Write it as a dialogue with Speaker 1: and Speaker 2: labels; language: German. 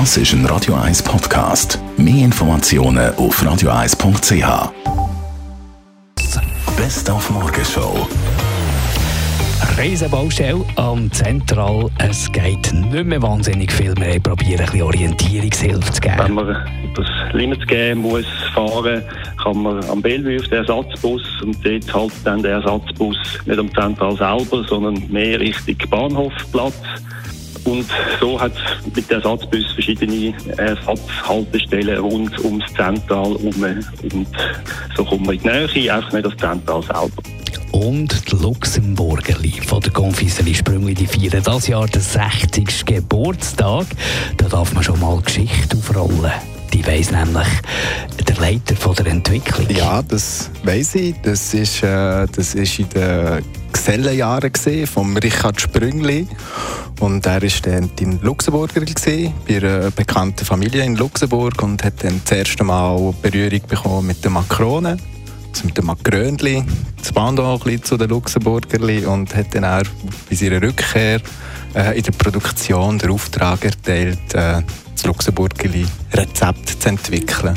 Speaker 1: Das ist ein Radio 1 Podcast. Mehr Informationen auf radio1.ch. Best auf Morgenshow.
Speaker 2: Riesenbaustelle am Zentral. Es geht nicht mehr wahnsinnig viel. Wir probieren ein bisschen Orientierungshilfe zu geben.
Speaker 3: Wenn man das Limit geben muss, fahren, kann man am Bellevue auf den Ersatzbus und dort halt dann der Ersatzbus nicht am Zentral selber, sondern mehr Richtung Bahnhofplatz. Und so hat es mit dem Ersatzbus verschiedene Ersatzhaltestellen rund ums Zentral herum. Und so kommt man in die Nähe, einfach nicht das Zentral selber
Speaker 2: und die Luxemburgerli von der Konfiserie Sprüngli, die feiern das Jahr den 60. Geburtstag. Da darf man schon mal Geschichte aufrollen. Die weiss nämlich Leiter von der Entwicklung.
Speaker 4: Ja, das weiss ich. Das ist, äh, das ist in den Gesellenjahren von Richard Sprüngli. Und er war dann in Luxemburger gewesen, bei einer bekannten Familie in Luxemburg und hat dann das erste Mal Berührung bekommen mit den Makronen mit dem Makrönli, das Bando zu den Luxemburgerli und hat dann auch bei seiner Rückkehr äh, in der Produktion den Auftrag erteilt, äh, das Luxemburgerli Rezept zu entwickeln.